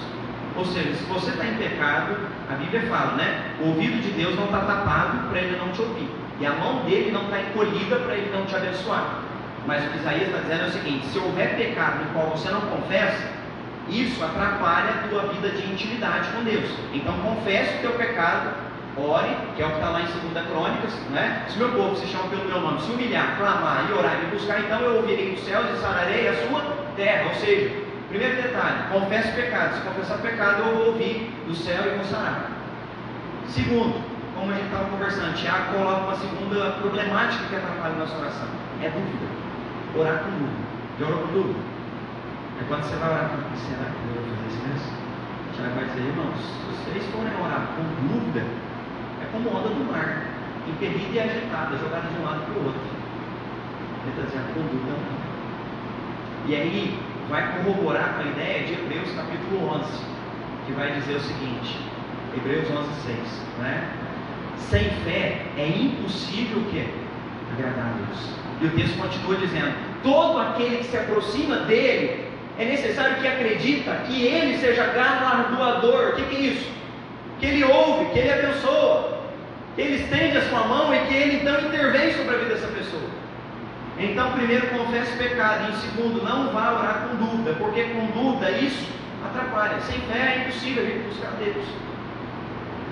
Speaker 2: Ou seja, se você está em pecado, a Bíblia fala, né? O ouvido de Deus não está tapado para ele não te ouvir. E a mão dele não está encolhida para ele não te abençoar. Mas o que Isaías está dizendo é o seguinte: se houver pecado no qual você não confessa, isso atrapalha a tua vida de intimidade com Deus. Então confesse o teu pecado, ore, que é o que está lá em 2 Crônicas, né? Se meu povo se chama pelo meu nome, se humilhar, clamar e orar e me buscar, então eu ouvirei dos céus e sararei a sua terra. Ou seja, primeiro detalhe, confesse o pecado. Se confessar o pecado, eu vou ouvir do céu e vou sarar. Segundo, como a gente estava conversando, Tiago coloca uma segunda problemática que atrapalha a nossa oração. É dúvida. Orar com dúvida. Já orou com dúvida? É quando você vai orar com será que eu vou fazer isso mesmo? Tiago vai dizer, irmãos, se vocês forem orar com dúvida, é como onda do mar, impedida e agitada, jogada de um lado para o outro. Ele está dizendo, dúvida não. E aí, vai corroborar com a ideia de Hebreus capítulo 11, que vai dizer o seguinte, Hebreus 11, 6, né? Sem fé é impossível o quê? Agradar a Deus. E o texto continua dizendo: todo aquele que se aproxima dele é necessário que acredita que ele seja galardoador. O que, que é isso? Que ele ouve, que ele abençoa, que ele estende a sua mão e que ele então intervém sobre a vida dessa pessoa. Então, primeiro, confesse o pecado, e em segundo, não vá orar com dúvida, porque com dúvida isso atrapalha. Sem fé é impossível a gente buscar Deus.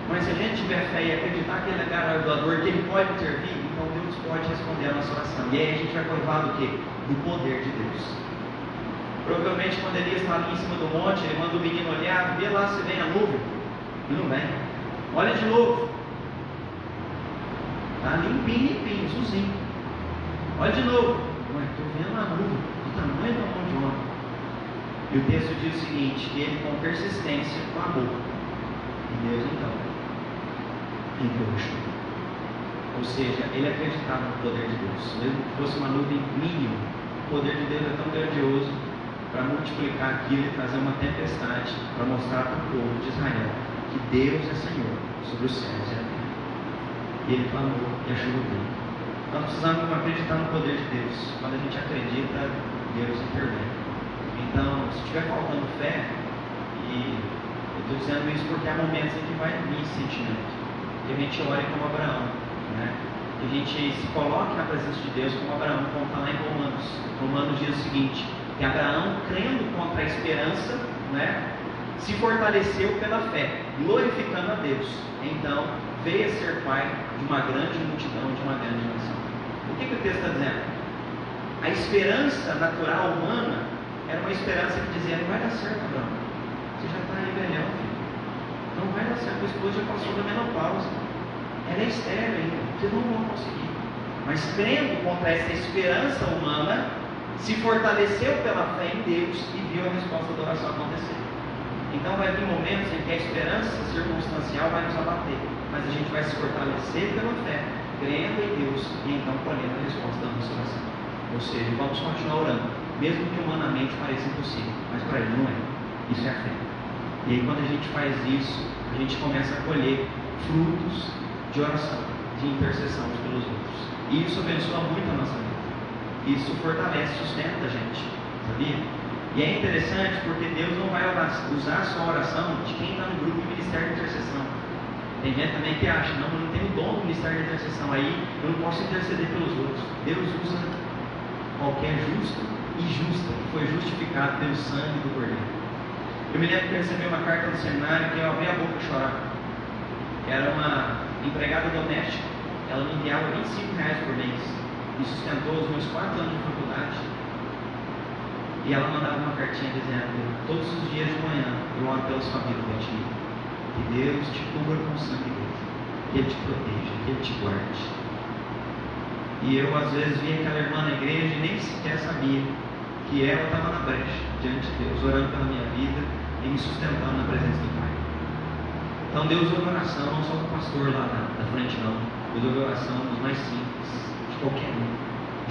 Speaker 2: Mas se a gente tiver fé e acreditar que Ele é galardoador, que Ele pode intervir, então Deus pode responder a nossa oração. E aí a gente vai provar do quê? Do poder de Deus. Provavelmente quando Elias está ali em cima do monte, ele manda o menino olhar, vê lá se vem a nuvem. E não vem. Olha de novo. Está limpinho, limpinho, azulzinho. Olha de novo. Estou vendo a nuvem, do tamanho da mão de homem. E o texto diz o seguinte, que ele com persistência clamou. E Deus então em Ou seja, ele acreditava no poder de Deus, mesmo que fosse uma nuvem mínima. O poder de Deus é tão grandioso para multiplicar aquilo e trazer uma tempestade para mostrar para o povo de Israel que Deus é Senhor sobre os céus e a terra. E ele clamou e a chuva veio. Nós precisamos acreditar no poder de Deus. Quando a gente acredita, Deus intervém. Então, se estiver faltando fé, e eu estou dizendo isso porque há momentos em que vai vir esse sentimento que a gente ore como Abraão, né? que a gente se coloque na presença de Deus como Abraão, como está lá em Romanos. Romanos diz o seguinte, que Abraão, crendo contra a esperança, né, se fortaleceu pela fé, glorificando a Deus. Então, veio a ser pai de uma grande multidão, de uma grande nação. O que, que o texto está dizendo? A esperança natural humana era uma esperança que dizia, não vai dar certo, Abraão. Você já está aí velhão, filho. Não vai dar certo, a esposa já passou da menopausa. Ela é estéreo ainda, vocês não vão conseguir. Mas crendo contra essa esperança humana, se fortaleceu pela fé em Deus e viu a resposta da oração acontecer. Então vai vir momentos em que a esperança circunstancial vai nos abater, mas a gente vai se fortalecer pela fé, crendo em Deus e então colhendo a resposta da nossa oração. Ou seja, vamos continuar orando, mesmo que humanamente pareça impossível, mas para Ele não é. Isso é a fé. E aí, quando a gente faz isso, a gente começa a colher frutos de oração, de intercessão pelos outros. E isso abençoa muito a nossa vida. Isso fortalece, sustenta a gente, sabia? E é interessante porque Deus não vai usar a oração de quem está no grupo de Ministério de Intercessão. Tem gente também que acha, não, eu não tenho dom do Ministério de Intercessão, aí eu não posso interceder pelos outros. Deus usa qualquer justo e justa que foi justificado pelo sangue do Cordeiro. Eu me lembro que eu recebi uma carta no seminário que eu abri a boca a chorar. Era uma empregada doméstica. Ela me enviava 25 reais por mês. Me sustentou os meus quatro anos de faculdade. E ela mandava uma cartinha dizendo: Todos os dias de manhã eu oro pelas famílias da ti. Que Deus te cubra com o sangue dele. Que Ele te proteja, que Ele te guarde. E eu, às vezes, via aquela irmã na igreja e nem sequer sabia que ela estava na brecha diante de Deus, orando pela minha vida e me sustentando na presença do Pai. Então Deus ouve oração, não só do pastor lá na, na frente não. Deus ouve oração dos mais simples, qualquer um.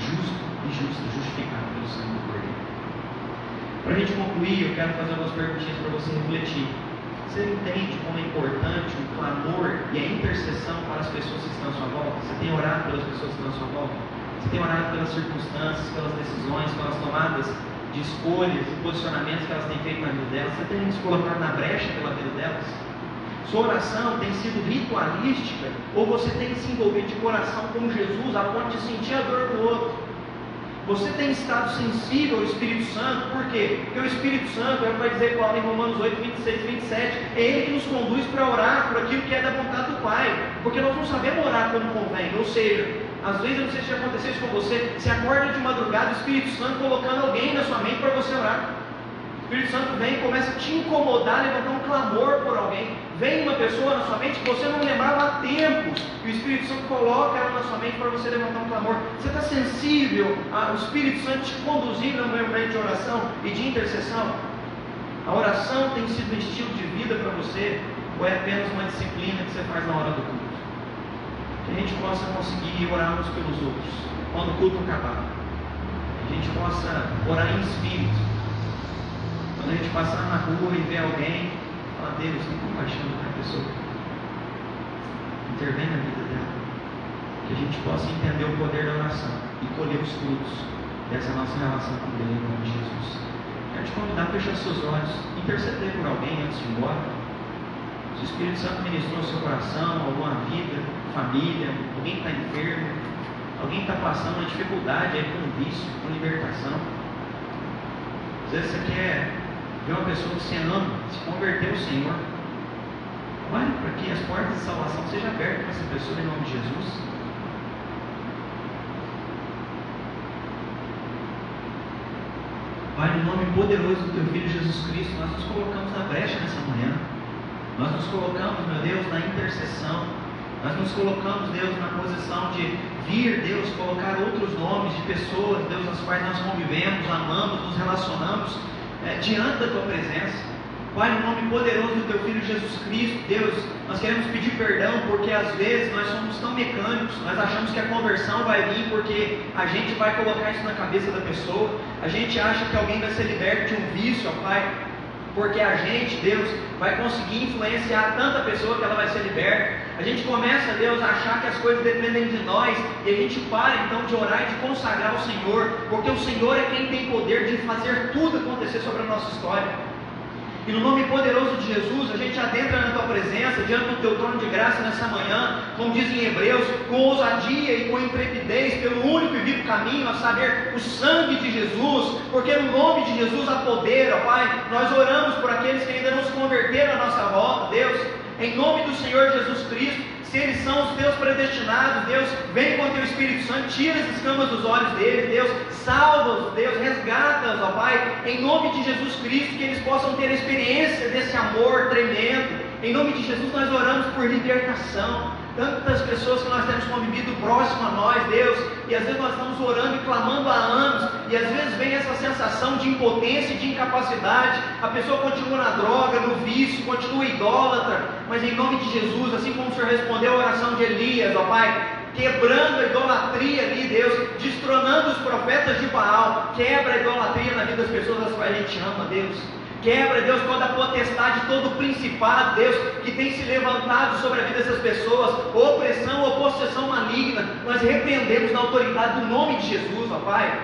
Speaker 2: Justo e justo, justificado pelo sangue do Cordeiro. Para a gente concluir, eu quero fazer algumas perguntinhas para você refletir. Você entende como é importante o clamor e a intercessão para as pessoas que estão à sua volta? Você tem orado pelas pessoas que estão à sua volta? Você tem orado pelas circunstâncias, pelas decisões, pelas tomadas de escolhas posicionamentos que elas têm feito na vida delas? Você tem se colocado na brecha pela vida delas? Sua oração tem sido ritualística ou você tem se envolvido de coração com Jesus a ponto de sentir a dor do outro? Você tem estado sensível ao Espírito Santo, por quê? Porque o Espírito Santo, é o que vai dizer Paulo em Romanos 8, 26 e 27, é Ele que nos conduz para orar por aquilo que é da vontade do Pai, porque nós não sabemos orar como convém, ou seja, às vezes, eu não sei se já aconteceu isso com você, você acorda de madrugada, o Espírito Santo colocando alguém na sua mente para você orar. Espírito Santo vem e começa a te incomodar, levantar um clamor por alguém. Vem uma pessoa na sua mente que você não lembrava há tempos, e o Espírito Santo coloca ela na sua mente para você levantar um clamor. Você está sensível ao Espírito Santo te conduzindo no momento de oração e de intercessão? A oração tem sido um estilo de vida para você, ou é apenas uma disciplina que você faz na hora do culto? Que a gente possa conseguir orar uns pelos outros, quando o culto acabar. Que a gente possa orar em espírito quando a gente passar na rua e ver alguém, fala, Deus, tem compaixão daquela pessoa. Intervém na vida dela. Que a gente possa entender o poder da oração e colher os frutos dessa nossa relação com Deus, em nome de Jesus. Quero te convidar a fechar seus olhos, interceder por alguém antes de ir embora. Se o Espírito Santo ministrou seu coração, alguma vida, família, alguém está enfermo, alguém está passando uma dificuldade aí com vício, com libertação. Às vezes você quer uma pessoa ama, se converter ao Senhor, olhe para que as portas de salvação sejam abertas para essa pessoa em nome de Jesus. Pai, no nome poderoso do Teu Filho Jesus Cristo, nós nos colocamos na brecha nessa manhã. Nós nos colocamos, meu Deus, na intercessão. Nós nos colocamos, Deus, na posição de vir, Deus, colocar outros nomes de pessoas, Deus, as quais nós convivemos, amamos, nos relacionamos é, diante da tua presença. Pai, no nome poderoso do teu Filho Jesus Cristo, Deus, nós queremos pedir perdão porque às vezes nós somos tão mecânicos, nós achamos que a conversão vai vir porque a gente vai colocar isso na cabeça da pessoa, a gente acha que alguém vai ser liberto de um vício, ó Pai, porque a gente, Deus, vai conseguir influenciar tanta pessoa que ela vai ser liberta. A gente começa, Deus, a achar que as coisas dependem de nós e a gente para então de orar e de consagrar o Senhor, porque o Senhor é quem tem poder de fazer tudo acontecer sobre a nossa história. E no nome poderoso de Jesus, a gente adentra na tua presença, diante do teu trono de graça nessa manhã, como dizem Hebreus, com ousadia e com intrepidez, pelo único e vivo caminho, a saber, o sangue de Jesus, porque no nome de Jesus há poder, ó Pai. Nós oramos por aqueles que ainda não se converteram à nossa volta, Deus, em nome do Senhor Jesus Cristo se eles são os teus predestinados, Deus, vem com o teu Espírito Santo, tira as escamas dos olhos deles, Deus, salva-os, Deus, resgata-os, ó Pai, em nome de Jesus Cristo, que eles possam ter a experiência desse amor tremendo. Em nome de Jesus, nós oramos por libertação tantas pessoas que nós temos convivido próximo a nós, Deus, e às vezes nós estamos orando e clamando há anos, e às vezes vem essa sensação de impotência e de incapacidade, a pessoa continua na droga, no vício, continua idólatra, mas em nome de Jesus, assim como o Senhor respondeu a oração de Elias, ó Pai, quebrando a idolatria ali, Deus, destronando os profetas de Baal, quebra a idolatria na vida das pessoas as quais a gente ama, Deus. Quebra, Deus, toda a potestade, todo o principado, Deus, que tem se levantado sobre a vida dessas pessoas, opressão ou possessão maligna. Nós repreendemos na autoridade do nome de Jesus, ó Pai.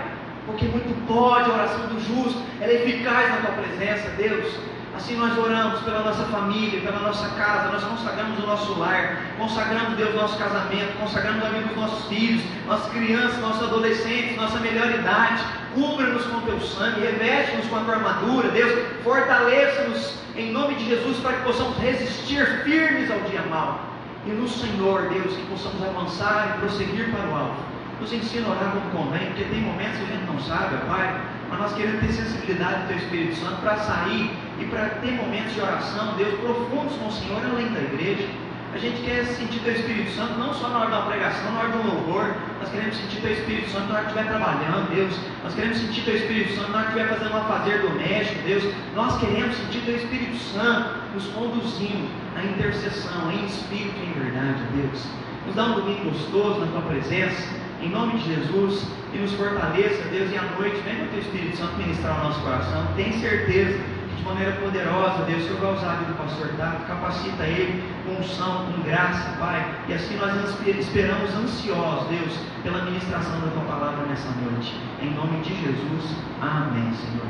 Speaker 2: Porque muito pode a oração do justo, ela é eficaz na tua presença, Deus. Assim nós oramos pela nossa família, pela nossa casa, nós consagramos o nosso lar, consagramos, Deus, nosso casamento, consagramos vida dos nossos filhos, nossas crianças, nossos adolescentes, nossa melhor idade. Cubra-nos com teu sangue, reveste-nos com a tua armadura, Deus, fortaleça-nos em nome de Jesus para que possamos resistir firmes ao dia mau. E no Senhor, Deus, que possamos avançar e prosseguir para o alvo. Nos ensina a orar como convém, porque tem momentos que a gente não sabe, Pai, mas nós queremos ter sensibilidade do Teu Espírito Santo para sair e para ter momentos de oração, Deus, profundos com o Senhor além da igreja. A gente quer sentir Teu Espírito Santo não só na hora da pregação, na hora do louvor. Nós queremos sentir Teu Espírito Santo na hora que estiver trabalhando, Deus. Nós queremos sentir Teu Espírito Santo na hora que estiver fazendo um fazer doméstico, Deus. Nós queremos sentir Teu Espírito Santo nos conduzindo à intercessão, em espírito e em verdade, Deus. Nos dá um domingo gostoso na Tua presença em nome de Jesus, e nos fortaleça, Deus, e à noite, vem o Teu Espírito Santo ministrar o nosso coração. Tem certeza de maneira poderosa, Deus, usar a vida do pastor Tato, capacita ele com unção, com graça, Pai. E assim nós esperamos ansiosos, Deus, pela ministração da tua palavra nessa noite. Em nome de Jesus, amém, Senhor.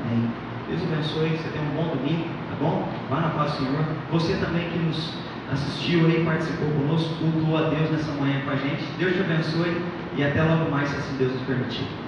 Speaker 2: Amém. Deus abençoe, você tenha um bom domingo, tá bom? Vá na paz Senhor. Você também que nos assistiu aí, participou conosco, cultuou a Deus nessa manhã com a gente. Deus te abençoe e até logo mais, se assim Deus nos permitir.